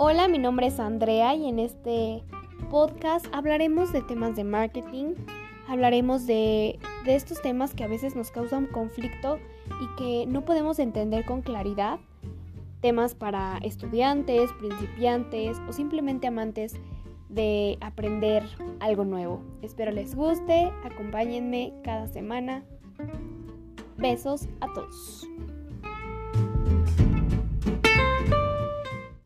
Hola, mi nombre es Andrea y en este podcast hablaremos de temas de marketing, hablaremos de, de, estos temas que a veces nos causan conflicto y que no podemos entender con claridad, temas para estudiantes, principiantes o simplemente amantes de aprender algo nuevo. Espero les guste, acompáñenme cada semana. Besos a todos.